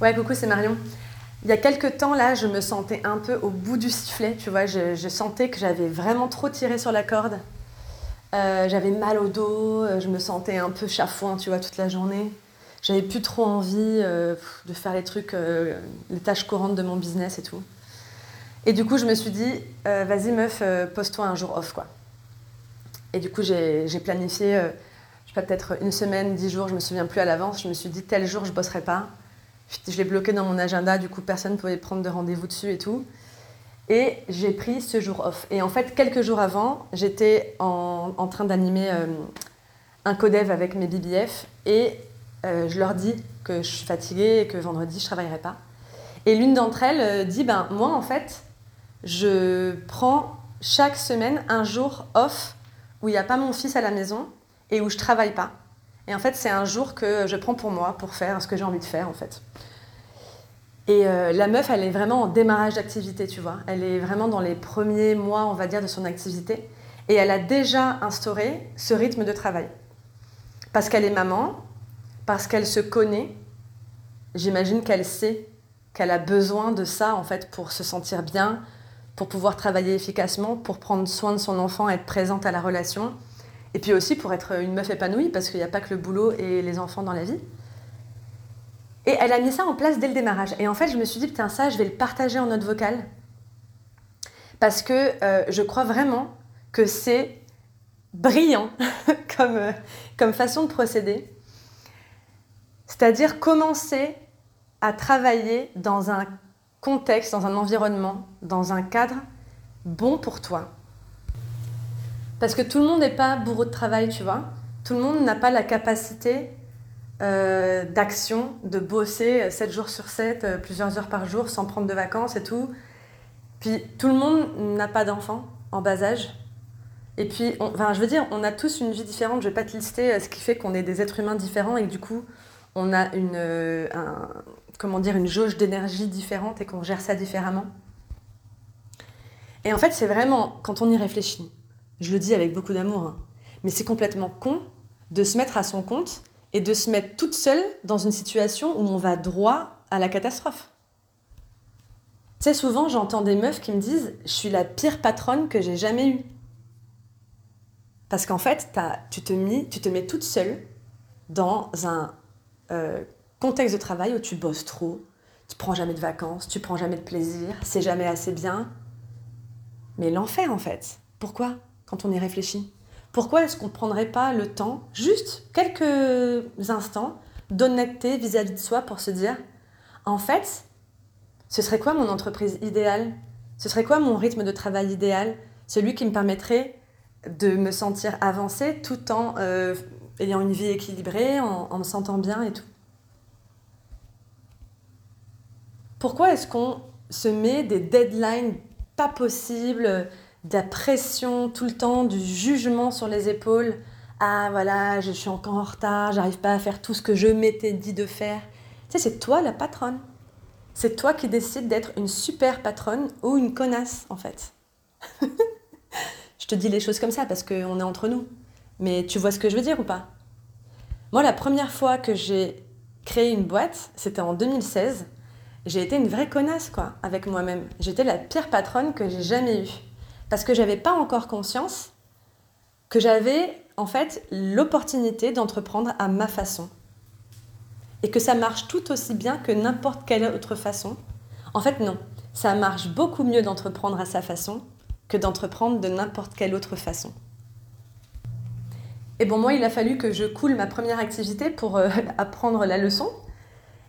Ouais, coucou, c'est Marion. Il y a quelques temps, là, je me sentais un peu au bout du sifflet, tu vois. Je, sentais que j'avais vraiment trop tiré sur la corde. Euh, j'avais mal au dos, euh, je me sentais un peu chafouin, tu vois, toute la journée. J'avais plus trop envie euh, de faire les trucs, les tâches courantes de mon business et tout. Et du coup, je me suis dit, vas-y meuf, pose-toi un jour off, quoi. Et du coup, j'ai planifié, je sais pas, peut-être une semaine, dix jours, je me souviens plus à l'avance. Je me suis dit, tel jour, je bosserai pas. Je, l'ai bloqué dans mon agenda, du coup, personne ne pouvait prendre de rendez-vous dessus et tout. Et j'ai pris ce jour off. Et en fait, quelques jours avant, j'étais en, train d'animer euh, un codev avec mes BBF et euh, je leur dis que je suis fatiguée et que vendredi, je travaillerai pas. Et l'une d'entre elles euh, dit, ben moi, en fait, je prends chaque semaine un jour off où il n'y a pas mon fils à la maison et où je travaille pas. Et en fait, c'est un jour que je prends pour moi, pour faire ce que j'ai envie de faire, en fait. Et euh, la meuf, elle est vraiment en démarrage d'activité, tu vois. Elle est vraiment dans les premiers mois, on va dire, de son activité. Et elle a déjà instauré ce rythme de travail. Parce qu'elle est maman, parce qu'elle se connaît. J'imagine qu'elle sait qu'elle a besoin de ça, en fait, pour se sentir bien, pour pouvoir travailler efficacement, pour prendre soin de son enfant, être présente à la relation. Et puis aussi pour être une meuf épanouie, parce qu'il n'y a pas que le boulot et les enfants dans la vie. Et elle a mis ça en place dès le démarrage. Et en fait, je me suis dit, putain, ça, je vais le partager en note vocale. Parce que euh, je crois vraiment que c'est brillant comme, euh, comme façon de procéder. C'est-à-dire commencer à travailler dans un contexte, dans un environnement, dans un cadre bon pour toi. Parce que tout le monde n'est pas bourreau de travail, tu vois. Tout le monde n'a pas la capacité euh, d'action, de bosser 7 jours sur 7, euh, plusieurs heures par jour, sans prendre de vacances et tout. Puis tout le monde n'a pas d'enfants en bas âge. Et puis, enfin, je veux dire, on a tous une vie différente. Je vais pas te lister euh, ce qui fait qu'on est des êtres humains différents et que du coup, on a une, euh, un, comment dire, une jauge d'énergie différente et qu'on gère ça différemment. Et en fait, c'est vraiment, quand on y réfléchit, je le dis avec beaucoup d'amour, hein, mais c'est complètement con de se mettre à son compte et de se mettre toute seule dans une situation où on va droit à la catastrophe. Tu sais, souvent, j'entends des meufs qui me disent Je suis la pire patronne que j'ai jamais eue. Parce qu'en fait, tu te, mets toute seule dans un euh, contexte de travail où tu bosses trop, tu prends jamais de vacances, tu prends jamais de plaisir, c'est jamais assez bien. Mais l'enfer, en fait. Pourquoi? Quand on y réfléchit. Pourquoi est-ce qu'on ne prendrait pas le temps, juste quelques instants, d'honnêteté vis-à-vis de soi pour se dire, en fait, ce serait quoi mon entreprise idéale? Ce serait quoi mon rythme de travail idéal? Celui qui me permettrait de me sentir avancée tout en euh, ayant une vie équilibrée, en, en me sentant bien et tout. Pourquoi est-ce qu'on se met des deadlines pas possibles, de la pression tout le temps, du jugement sur les épaules Ah voilà, je suis encore en retard, j'arrive pas à faire tout ce que je m'étais dit de faire. Tu sais, c'est toi la patronne. C'est toi qui décides d'être une super patronne ou une connasse en fait. je te dis les choses comme ça parce qu'on est entre nous. Mais tu vois ce que je veux dire ou pas? Moi, la première fois que j'ai créé une boîte, c'était en 2016 j'ai été une vraie connasse quoi avec moi-même. J'étais la pire patronne que j'ai jamais eue parce que j'avais pas encore conscience que j'avais en fait l'opportunité d'entreprendre à ma façon et que ça marche tout aussi bien que n'importe quelle autre façon. En fait non, ça marche beaucoup mieux d'entreprendre à sa façon que d'entreprendre de n'importe quelle autre façon. Et bon moi il a fallu que je coule ma première activité pour euh, apprendre la leçon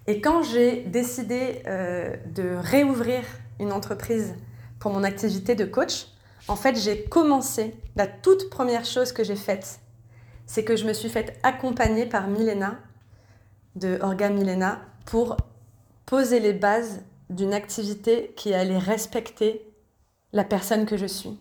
et quand j'ai décidé euh, de réouvrir une entreprise pour mon activité de coach, en fait, j'ai commencé, la toute première chose que j'ai faite, c'est que je me suis faite accompagner par Milena, de Orga Milena, pour poser les bases d'une activité qui allait respecter la personne que je suis.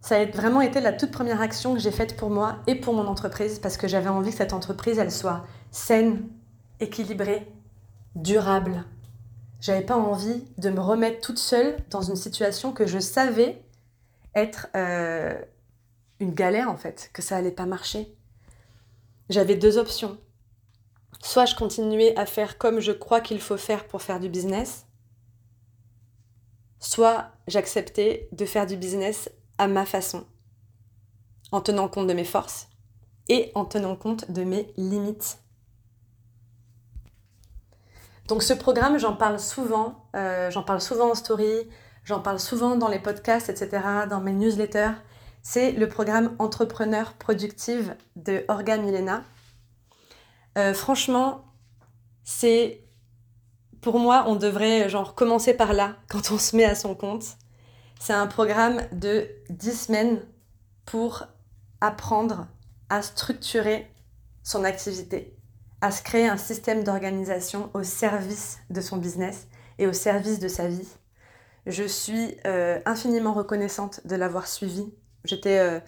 Ça a vraiment été la toute première action que j'ai faite pour moi et pour mon entreprise parce que j'avais envie que cette entreprise, elle soit saine, équilibrée, durable. J'avais pas envie de me remettre toute seule dans une situation que je savais être euh, une galère en fait, que ça allait pas marcher. J'avais deux options. soit je continuais à faire comme je crois qu'il faut faire pour faire du business, soit j'acceptais de faire du business à ma façon, en tenant compte de mes forces et en tenant compte de mes limites. Donc ce programme, j'en parle souvent, euh, j'en parle souvent en story, j'en parle souvent dans les podcasts, etc., dans mes newsletters. C'est le programme Entrepreneur Productive de Orga Milena. Euh, franchement, c'est pour moi, on devrait genre commencer par là quand on se met à son compte. C'est un programme de 10 semaines pour apprendre à structurer son activité, à se créer un système d'organisation au service de son business et au service de sa vie. Je suis euh, infiniment reconnaissante de l'avoir suivi. J'étais, euh,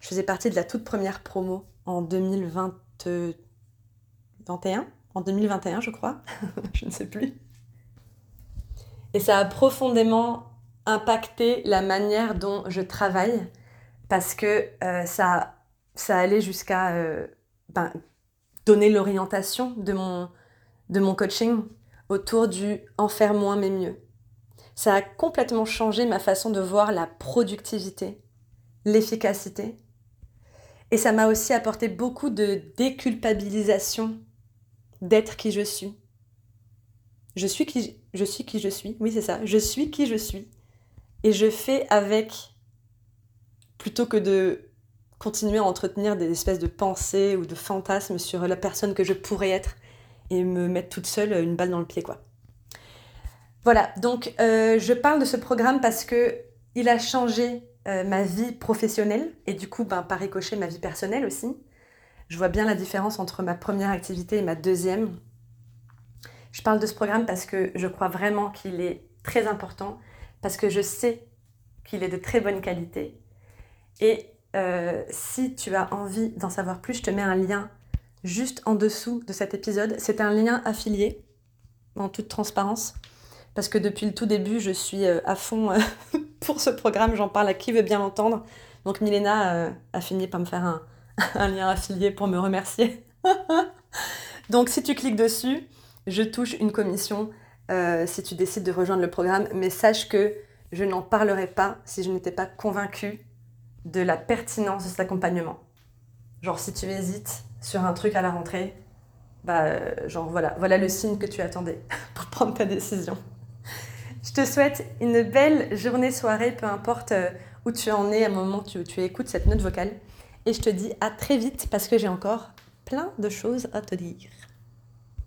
je faisais partie de la toute première promo en 2021, en 2021 je crois, je ne sais plus. Et ça a profondément impacté la manière dont je travaille parce que euh, ça, ça allait jusqu'à ben, donner l'orientation de mon, de mon coaching autour du en faire moins mais mieux. Ça a complètement changé ma façon de voir la productivité, l'efficacité. Et ça m'a aussi apporté beaucoup de déculpabilisation d'être qui je suis. Je suis qui je suis qui je suis. Oui, c'est ça. Je suis qui je suis. Et je fais avec plutôt que de continuer à entretenir des espèces de pensées ou de fantasmes sur la personne que je pourrais être et me mettre toute seule une balle dans le pied, quoi. Voilà, donc euh, je parle de ce programme parce que il a changé euh, ma vie professionnelle et du coup, ben, par ricochet, ma vie personnelle aussi. Je vois bien la différence entre ma première activité et ma deuxième. Je parle de ce programme parce que je crois vraiment qu'il est très important, parce que je sais qu'il est de très bonne qualité. Et euh, si tu as envie d'en savoir plus, je te mets un lien juste en dessous de cet épisode. C'est un lien affilié, en toute transparence, parce que depuis le tout début, je suis euh, à fond euh, pour ce programme. J'en parle à qui veut bien l'entendre. Donc Milena a fini par me faire un, un lien affilié pour me remercier. Donc si tu cliques dessus, je touche une commission si tu décides de rejoindre le programme. Mais sache que je n'en parlerai pas si je n'étais pas convaincue de la pertinence de cet accompagnement. Genre si tu hésites sur un truc à la rentrée, bah euh, genre voilà, voilà le signe que tu attendais pour prendre ta décision. Je te souhaite une belle journée, soirée, peu importe euh, où tu en es à un moment où tu écoutes cette note vocale. Et je te dis à très vite parce que j'ai encore plein de choses à te dire.